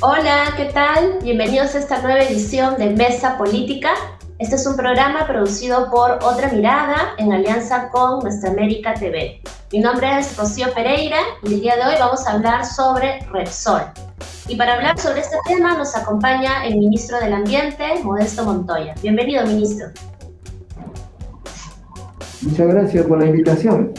Hola, ¿qué tal? Bienvenidos a esta nueva edición de Mesa Política. Este es un programa producido por Otra Mirada en alianza con Nuestra América TV. Mi nombre es Rocío Pereira y el día de hoy vamos a hablar sobre Repsol. Y para hablar sobre este tema nos acompaña el ministro del Ambiente, Modesto Montoya. Bienvenido, ministro. Muchas gracias por la invitación.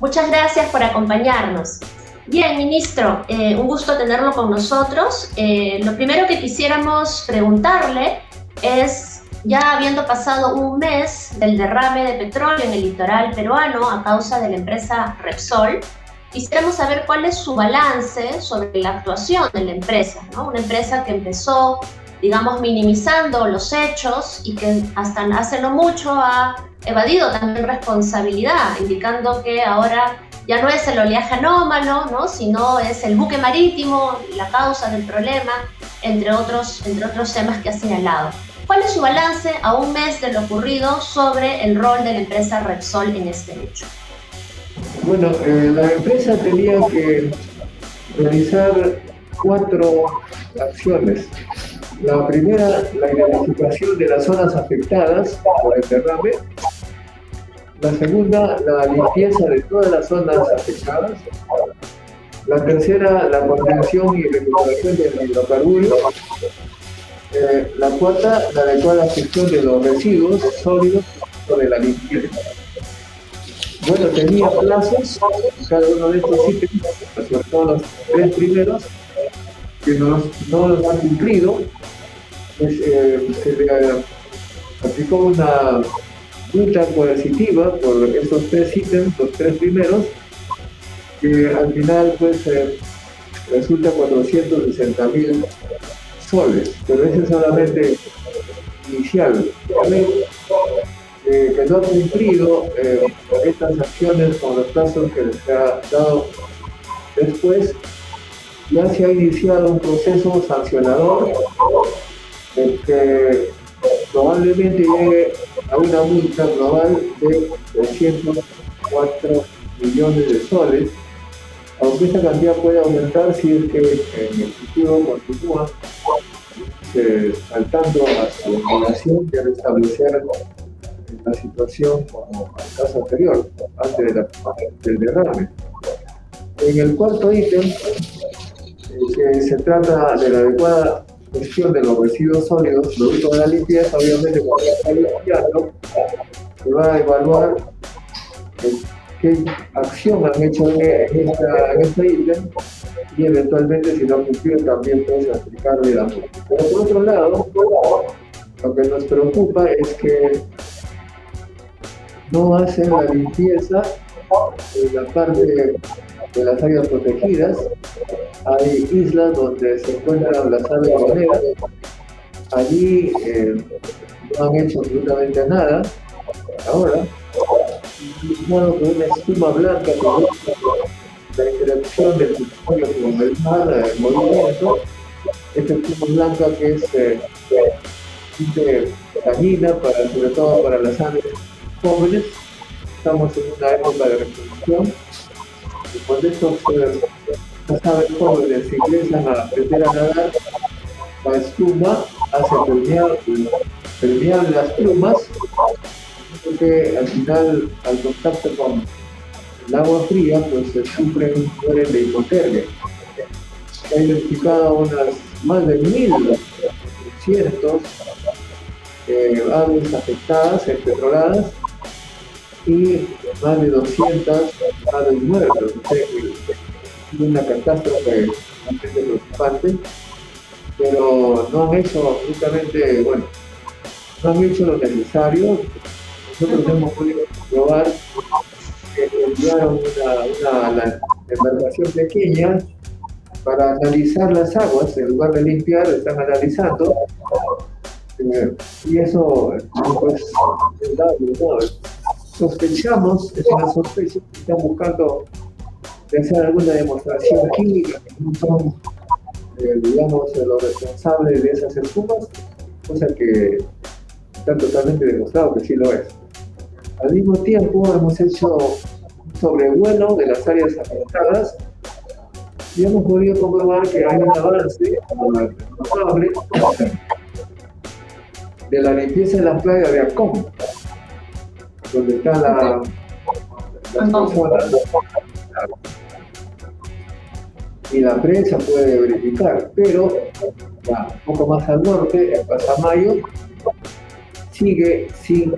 Muchas gracias por acompañarnos. Bien, ministro, eh, un gusto tenerlo con nosotros. Eh, lo primero que quisiéramos preguntarle es, ya habiendo pasado un mes del derrame de petróleo en el litoral peruano a causa de la empresa Repsol, quisiéramos saber cuál es su balance sobre la actuación de la empresa, ¿no? Una empresa que empezó, digamos, minimizando los hechos y que hasta hace no mucho ha evadido también responsabilidad, indicando que ahora ya no es el oleaje anómalo, ¿no? sino es el buque marítimo, la causa del problema, entre otros, entre otros temas que ha señalado. ¿Cuál es su balance a un mes de lo ocurrido sobre el rol de la empresa Repsol en este hecho? Bueno, eh, la empresa tenía que realizar cuatro acciones. La primera, la identificación de las zonas afectadas por el derrame. La segunda, la limpieza de todas las zonas afectadas. La tercera, la contención y recuperación del hidrocarburo. Eh, la cuarta, la adecuada gestión de los residuos sólidos sobre la limpieza. Bueno, tenía plazos, cada uno de estos ítems, sobre todo los tres primeros, que no, no los han cumplido. Pues, eh, se le aplicó una multa coercitiva por esos tres ítems, los tres primeros, que al final pues eh, resulta 460 mil soles, pero ese es solamente inicial. Eh, que no ha cumplido eh, estas acciones con los plazos que les ha dado después, ya se ha iniciado un proceso sancionador que probablemente llegue a una multa global de 304 millones de soles, aunque esta cantidad puede aumentar si es que en el futuro continúa eh, saltando a su obligación de restablecer la situación como el caso anterior, antes del derrame. En el cuarto ítem, eh, que se trata de la adecuada gestión de los residuos sólidos producto de la limpieza, obviamente cuando está limpiando, se va a evaluar eh, qué acción han hecho en, esta, en y eventualmente si no han cumplido también puede aplicarle la multa. Pero por otro lado, lo que nos preocupa es que no hacen la limpieza en la parte de las áreas protegidas. Hay islas donde se encuentran las aves monedas. Allí eh, no han hecho absolutamente nada ahora. Bueno, con una espuma blanca la interacción del petróleo con el mar, el movimiento, esta espuma blanca que es eh, dañina para, sobre todo para las aves jóvenes, estamos en una época de reproducción, y cuando estos eh, aves jóvenes ingresan a aprender a nadar, la espuma hace permeable, permeable las plumas, porque al final, al contacto con el agua fría, pues se sufren mueren de hipotermia. Se ha identificado unas más de mil cientos eh, aves afectadas, empetroladas, y más de 200 aves muertas. es una catástrofe bastante preocupante, pero no han hecho absolutamente, bueno, no han hecho lo necesario. Nosotros hemos podido comprobar que enviaron una, una embarcación pequeña para analizar las aguas, en lugar de limpiar, están analizando. Eh, y eso, pues, es ¿no? Sospechamos, es una sospecha, que están buscando hacer alguna demostración química que no son, eh, digamos, los responsables de esas espumas, cosa que está totalmente demostrado que sí lo es. Al mismo tiempo hemos hecho un sobrevuelo de las áreas afectadas y hemos podido comprobar que hay un avance notable de la limpieza de la playa de Acón, donde está la, y la prensa puede verificar, pero un poco más al norte, en Pasamayo, sigue sin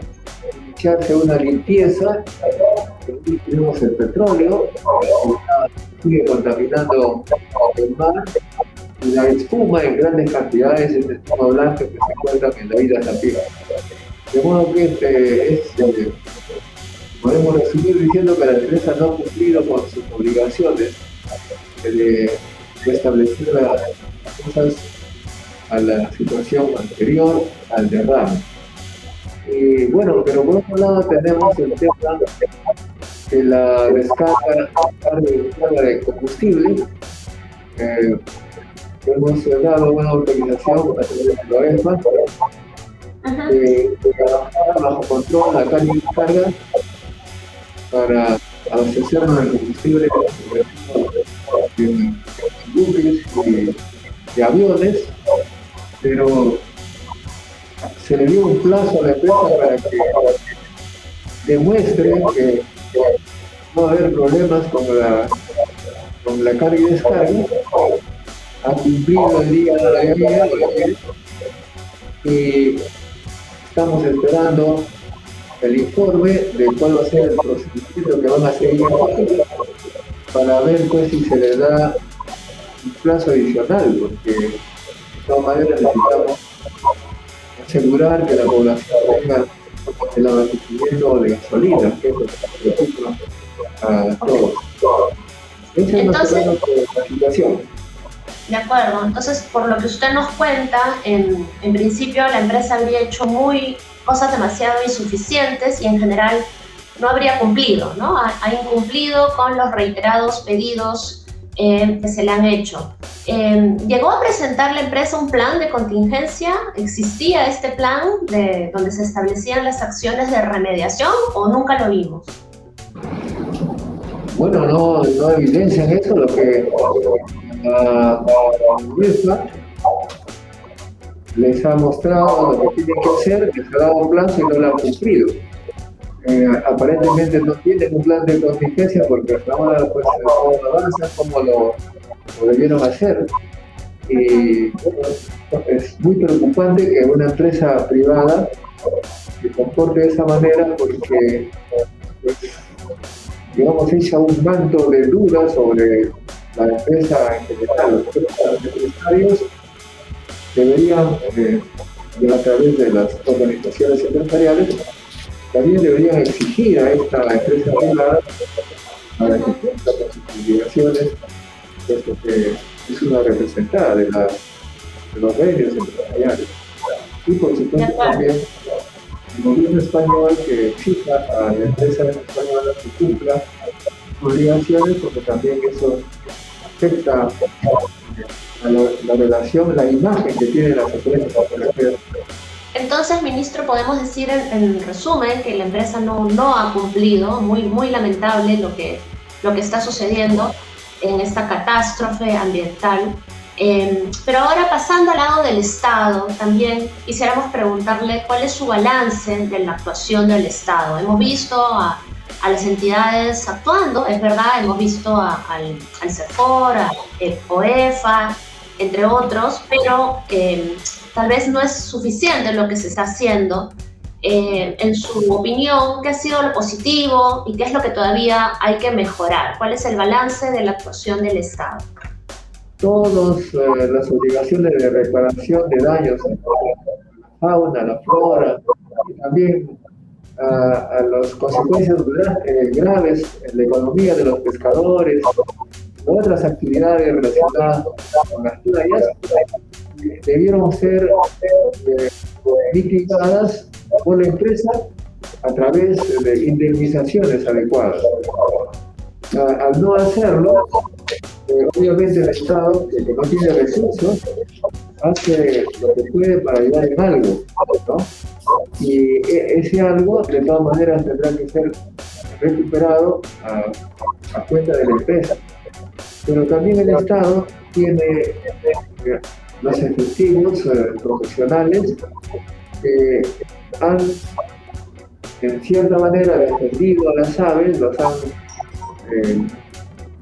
iniciarse una limpieza, tenemos el petróleo, sigue contaminando el mar, y la espuma en grandes cantidades es espuma blanca que se encuentra en la isla Tapia. De modo que es, eh, podemos resumir diciendo que la empresa no ha cumplido con sus obligaciones de restablecer las cosas a la situación anterior al derrame. Y bueno, pero por otro lado tenemos el tema de la descarga, de combustible. Eh, hemos dado una autorización a través de la eh, bajo control la carga y descarga para abastecernos de combustible de buques y de aviones, pero se le dio un plazo a la empresa para que demuestre que no va a haber problemas con la, con la carga y descarga. Ha cumplido el día de la día y estamos esperando el informe de cuál va a ser el procedimiento que van a seguir para ver pues si se le da un plazo adicional, porque de todas maneras necesitamos asegurar que la población tenga el abastecimiento de gasolina, que es lo que preocupa a todos. Esa es Entonces, la situación. De acuerdo, entonces por lo que usted nos cuenta, en, en principio la empresa habría hecho muy cosas demasiado insuficientes y en general no habría cumplido, ¿no? Ha, incumplido con los reiterados pedidos eh, que se le han hecho. Eh, ¿Llegó a presentar la empresa un plan de contingencia? ¿Existía este plan de, donde se establecían las acciones de remediación o nunca lo vimos? Bueno, no, no evidencian eso, lo que les ha mostrado lo que tienen que hacer, les ha dado un plan y no lo han cumplido. Eh, aparentemente no tienen un plan de contingencia porque hasta ahora pues no avanza como lo, debieron hacer. Y es muy preocupante que una empresa privada se comporte de esa manera porque pues, digamos echa un manto de dudas sobre la empresa en general. Los empresarios deberían, eh, a través de las organizaciones empresariales, también deberían exigir a esta empresa privada para que cumpla con sus obligaciones, puesto que es una representada de, de los medios empresariales. Y por supuesto también el gobierno español que exija a la empresa española que cumpla obligaciones, porque también eso afecta a la, relación, la imagen que tiene las empresas entonces, ministro, podemos decir en, resumen que la empresa no, no ha cumplido, muy, muy lamentable lo que, lo que está sucediendo en esta catástrofe ambiental. Em, pero ahora pasando al lado del Estado, también quisiéramos preguntarle cuál es su balance de la actuación del Estado. Hemos visto a, a las entidades actuando, es verdad, hemos visto al, al CEFOR, al OEFA, entre otros, pero em, tal vez no es suficiente lo que se está haciendo. Eh, en su opinión, ¿qué ha sido lo positivo y qué es lo que todavía hay que mejorar? ¿Cuál es el balance de la actuación del Estado? Todas eh, las obligaciones de reparación de daños a la fauna, a la flora, y también a, las consecuencias eh, graves en la economía de los pescadores, otras actividades relacionadas con las playas, debieron ser eh, mitigadas por la empresa a través de indemnizaciones adecuadas. al no hacerlo, eh, obviamente el Estado, que no tiene recursos, hace lo que puede para ayudar en algo, ¿no? Y e, ese algo, de todas maneras, tendrá que ser recuperado a, cuenta de la empresa. pero también el Estado tiene eh, los efectivos eh, profesionales que han en cierta manera defendido a las aves, los han eh,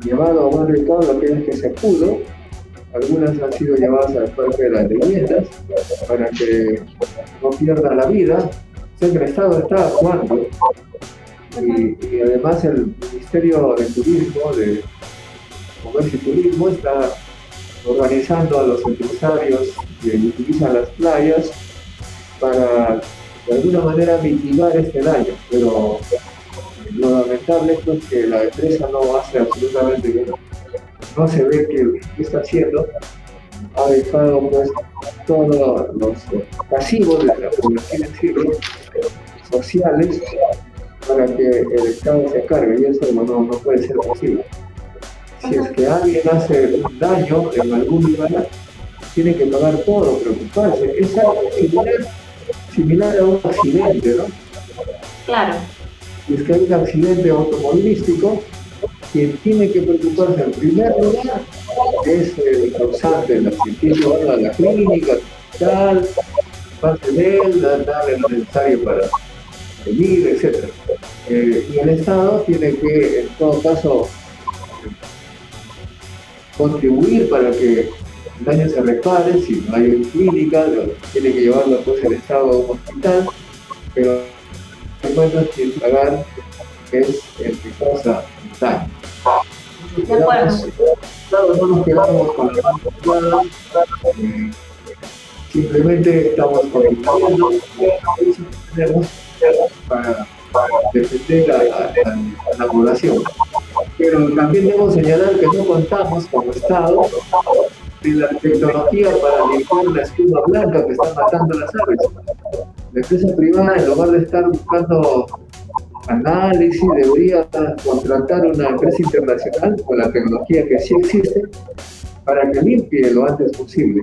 llevado a buen recaudo aquellas que se pudo, algunas han sido llevadas al parque de las leyendas para que no pierdan la vida. O el Estado está actuando y, además el Ministerio de Turismo, de Comercio y Turismo, está organizando a los empresarios que utilizan las playas para de alguna manera mitigar este daño, pero lo lamentable es que la empresa no hace absolutamente nada. No se ve qué está haciendo. Ha dejado pues todos los pasivos de la población sociales para que el Estado se cargue y eso no, no puede ser posible. Si es que alguien hace un daño en algún lugar, tiene que pagar todo, preocuparse. Es algo similar, similar a un accidente, ¿no? Claro. Si es que hay un accidente automovilístico, quien tiene que preocuparse en primer lugar es el causante, el accidente, a la clínica, tal, pase de él, darle lo necesario para venir, etc. Eh, y el Estado tiene que, en todo caso, contribuir para que el daño se repare, si no hay clínica, tiene que llevarlo pues el Estado a un hospital, pero el quien pagar es el que causa daño. De acuerdo. No nos quedamos con la eh, simplemente estamos contribuyendo, tenemos para, defender a, la población. Pero también debo señalar que no contamos como Estado de la tecnología para limpiar la espuma blanca que está matando las aves. La empresa privada, en lugar de estar buscando análisis, debería contratar una empresa internacional con la tecnología que sí existe para que limpie lo antes posible.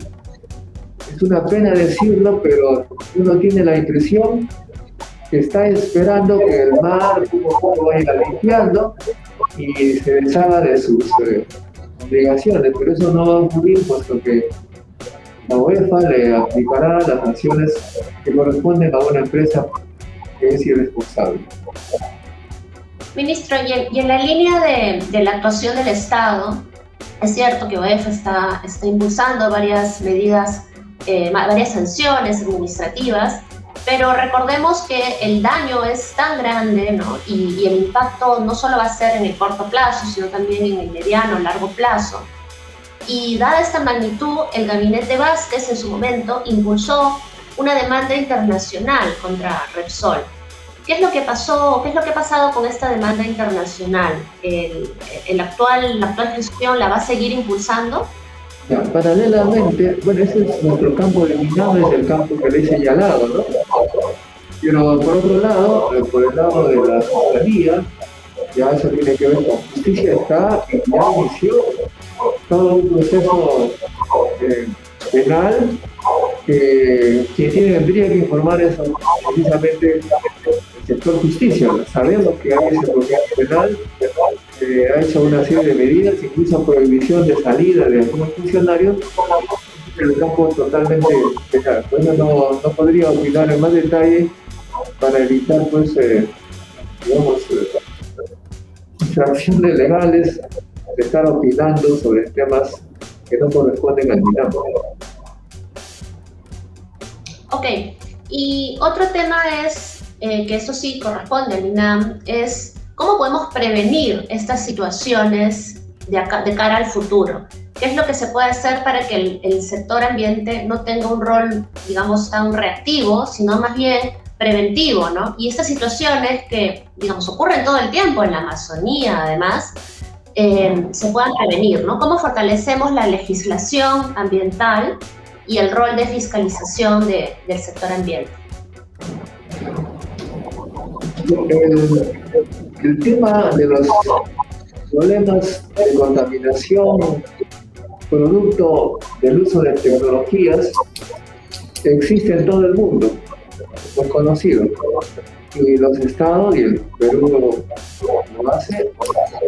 Es una pena decirlo, pero uno tiene la impresión que está esperando que el mar vaya limpiando y se deshaga de sus eh, obligaciones, pero eso no va a ocurrir puesto que la UEFA le aplicará las sanciones que corresponden a una empresa que es irresponsable. Ministro, y en, la línea de, la actuación del Estado, es cierto que UEFA está, está impulsando varias medidas, eh, varias sanciones administrativas, pero recordemos que el daño es tan grande ¿no? y, el impacto no solo va a ser en el corto plazo, sino también en el mediano, largo plazo. Y dada esta magnitud, el gabinete Vázquez en su momento impulsó una demanda internacional contra Repsol. ¿Qué es lo que pasó? ¿Qué es lo que ha pasado con esta demanda internacional? ¿El, actual, ¿La actual gestión la va a seguir impulsando? paralelamente, bueno, ese es nuestro campo de minado, es el campo que le he señalado, ¿no? Pero por otro lado, eh, por el lado de la ciudadanía, ya eso tiene que ver con justicia, está y ya inició todo un proceso eh, penal que tiene, tendría que informar eso precisamente sector justicia. Sabemos que hay ese proceso penal ha hecho una serie de medidas, incluso prohibición de salida de algunos funcionarios, el campo totalmente Bueno, no, no podría opinar en más detalle para evitar, pues, eh, digamos, eh, infracciones legales de estar opinando sobre temas que no corresponden al MINAM. Ok, y otro tema es, eh, que eso sí corresponde al MINAM, es ¿Cómo podemos prevenir estas situaciones de, cara al futuro? ¿Qué es lo que se puede hacer para que el, sector ambiente no tenga un rol, digamos, tan reactivo, sino más bien preventivo, ¿no? Y estas situaciones que, digamos, ocurren todo el tiempo en la Amazonía, además, eh, se puedan prevenir, ¿no? ¿Cómo fortalecemos la legislación ambiental y el rol de fiscalización del sector ambiente? El tema de los problemas de contaminación producto del uso de tecnologías existe en todo el mundo, es conocido. y los estados, y el Perú lo hace,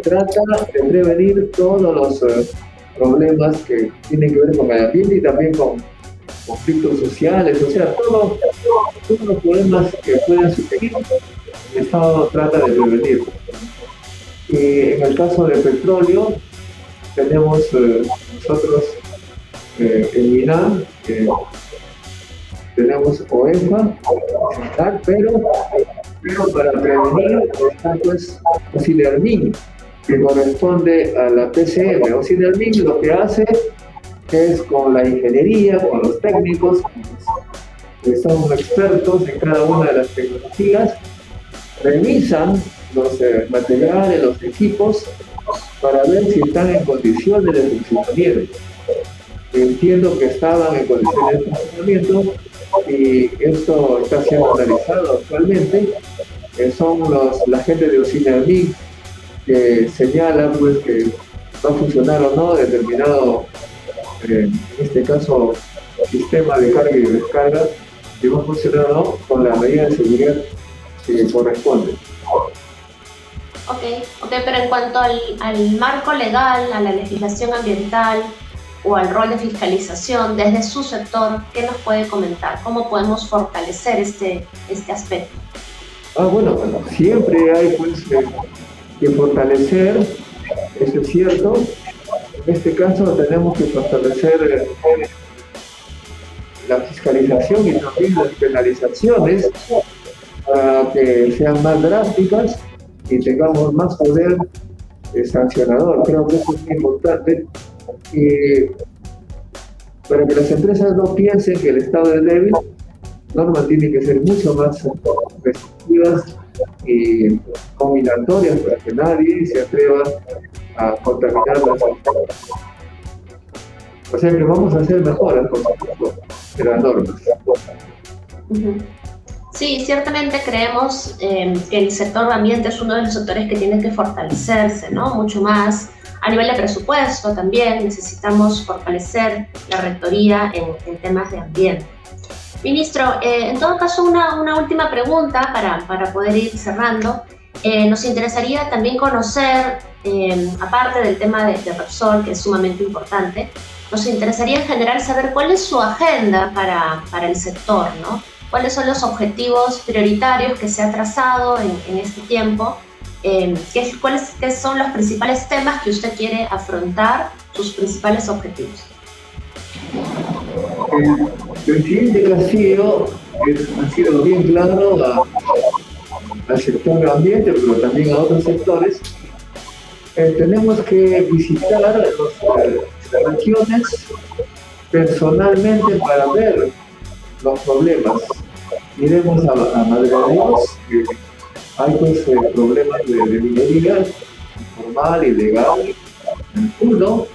trata de prevenir todos los eh, problemas que tienen que ver con el ambiente y también con conflictos sociales, o sea, todos los problemas que pueden surgir, el Estado trata de prevenir. Y en el caso del petróleo, tenemos eh, nosotros eh, en INAM, tenemos OEFA, pero, para prevenir está pues OCIDERMIN, que corresponde a la PCM. OCIDERMIN lo que hace es con la ingeniería, con los técnicos, que son expertos en cada una de las tecnologías, revisan los eh, materiales, los equipos, para ver si están en condiciones de funcionamiento. Entiendo que estaban en condiciones de funcionamiento y esto está siendo analizado actualmente. son los, la gente de Oceanamic que señala pues, que va a funcionar o no determinado, eh, en este caso, sistema de carga y descarga, que va a funcionar o no con la medida de seguridad que corresponde. Ok, okay pero en cuanto al, al marco legal, a la legislación ambiental, o al rol de fiscalización desde su sector, ¿qué nos puede comentar? ¿Cómo podemos fortalecer este, este aspecto? Ah, bueno, siempre hay pues, que fortalecer, eso es cierto. En este caso tenemos que fortalecer eh, la fiscalización y también las penalizaciones para que sean más drásticas y tengamos más poder sancionador. Creo que eso es muy importante para que las empresas no piensen que el Estado es débil, normas tienen que ser mucho más restrictivas y combinatorias para que nadie se atreva a contaminar las O sea que vamos a hacer mejoras, por supuesto, de las normas. Sí, ciertamente creemos eh, que el sector ambiente es uno de los sectores que tiene que fortalecerse, ¿no? Mucho más a nivel de presupuesto también necesitamos fortalecer la rectoría en, temas de ambiente. Ministro, eh, en todo caso, una, una última pregunta para, para, poder ir cerrando. Eh, nos interesaría también conocer, eh, aparte del tema de, de, Repsol, que es sumamente importante, nos interesaría en general saber cuál es su agenda para, para el sector, ¿no? ¿Cuáles son los objetivos prioritarios que se ha trazado en, en este tiempo eh, ¿qué, cuáles, ¿qué son los principales temas que usted quiere afrontar, sus principales objetivos? El presidente Castillo ha sido bien claro al sector ambiente, pero también a otros sectores. Eh, tenemos que visitar las regiones personalmente para ver los problemas. Iremos a, a de Dios, hay pues eh, problemas de, minería informal, ilegal. Uno,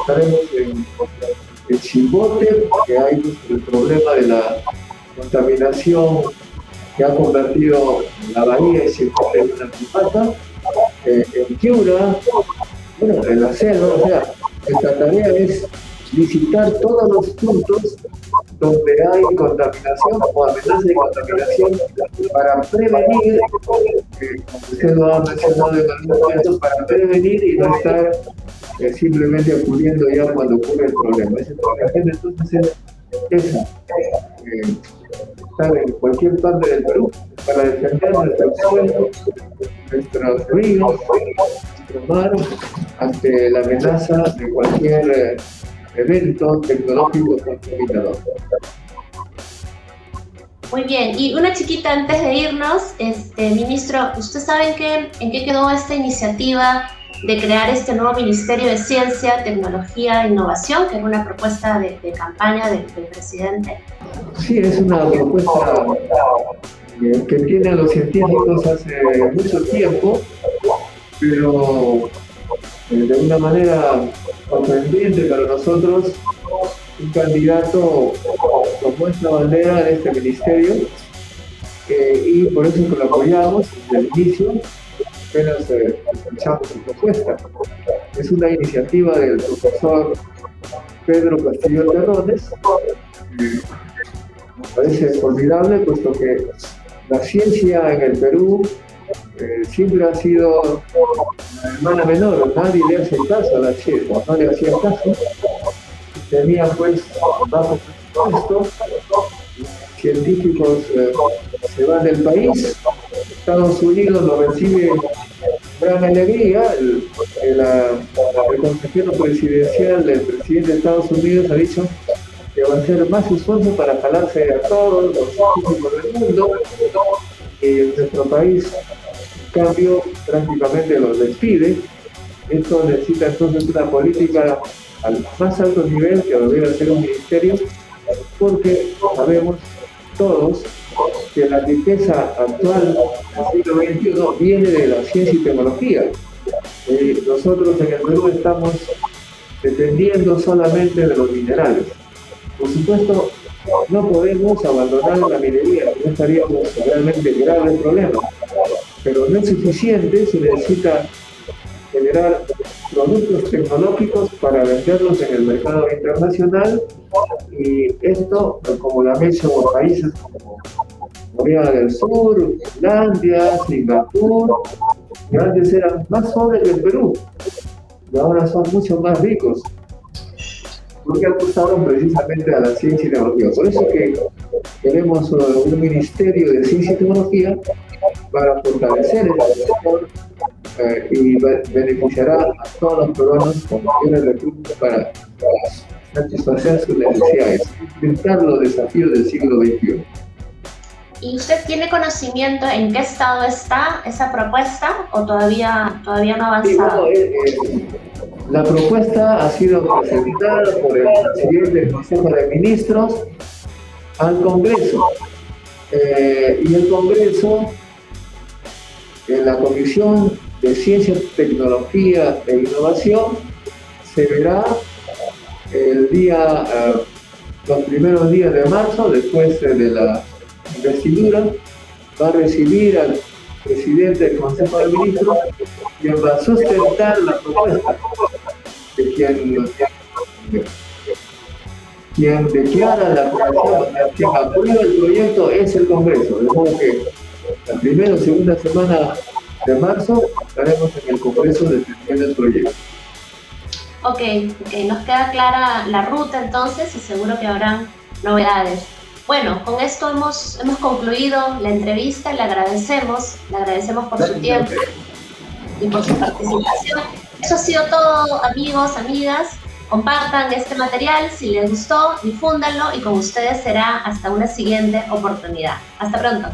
estaremos en el Chimbote, que hay pues, el problema de la contaminación que ha convertido la bahía en una pipata. Eh, en Piura, bueno, en la selva, o sea, esta tarea es visitar todos los puntos donde hay contaminación o amenaza de contaminación para prevenir, eh, como usted lo ha mencionado en algún momento, para prevenir y no estar eh, simplemente acudiendo ya cuando ocurre el problema. entonces es esa, eh, estar en cualquier parte del Perú para defender nuestro suelo, nuestros ríos, nuestro mar ante la amenaza de cualquier eh, evento tecnológico contaminador. Muy bien, y una chiquita antes de irnos, este, ministro, ¿usted sabe en qué, en qué quedó esta iniciativa de crear este nuevo Ministerio de Ciencia, Tecnología e Innovación, que es una propuesta de, campaña del, presidente? Sí, es una propuesta que tiene a los científicos hace mucho tiempo, pero eh, de una manera sorprendente para nosotros un candidato con esta bandera de este ministerio eh, y por eso lo apoyamos desde el inicio, apenas eh, escuchamos su propuesta. Es una iniciativa del profesor Pedro Castillo Terrones. me parece formidable puesto que la ciencia en el Perú eh, siempre ha sido la hermana menor, nadie le hace caso a la ciencia, no le hacía caso. Tenía pues bajo presupuesto, científicos eh, se van del país, Estados Unidos lo recibe gran alegría, el, el consejero presidencial del presidente de Estados Unidos ha dicho que va a hacer más esfuerzo para jalarse a todos los científicos del mundo y en nuestro país, en cambio, prácticamente los despide. Esto necesita entonces una política al más alto nivel que debería ser un ministerio, porque sabemos todos que la riqueza actual del siglo XXI viene de la ciencia y tecnología. Eh, nosotros en el Perú estamos dependiendo solamente de los minerales. Por supuesto, no podemos abandonar la minería, no estaríamos realmente en graves problemas, pero no es suficiente, se necesita generar productos tecnológicos para venderlos en el mercado internacional y esto, como la menciono, países como Corea del Sur, Finlandia, Singapur, que antes eran más pobres que Perú y ahora son mucho más ricos porque apostaron precisamente a la ciencia y tecnología. Por eso que tenemos un ministerio de ciencia y tecnología para fortalecer el sector eh, y beneficiará a todos los peruanos con mayores recursos para, satisfacer sus necesidades, enfrentar los desafíos del siglo XXI. ¿Y usted tiene conocimiento en qué estado está esa propuesta o todavía, todavía no ha avanzado? Eh, eh, la propuesta ha sido presentada por el presidente del Consejo de Ministros al Congreso. Eh, y el Congreso, en la Comisión de Ciencia, Tecnología e Innovación, se verá el día, eh, los primeros días de marzo, después de la investidura, va a recibir al presidente del Consejo de Ministros y va a sustentar la propuesta de quien, quien declara la aprobación, quien aprueba el proyecto es el Congreso. De modo que la primera o segunda semana de marzo estaremos en el Congreso defendiendo el proyecto. Ok, nos queda clara la ruta entonces y seguro que habrán novedades. Bueno, con esto hemos, hemos concluido la entrevista, le agradecemos, le agradecemos por su tiempo y por su participación. Eso ha sido todo, amigos, amigas. Compartan este material, si les gustó, difúndanlo y con ustedes será hasta una siguiente oportunidad. Hasta pronto.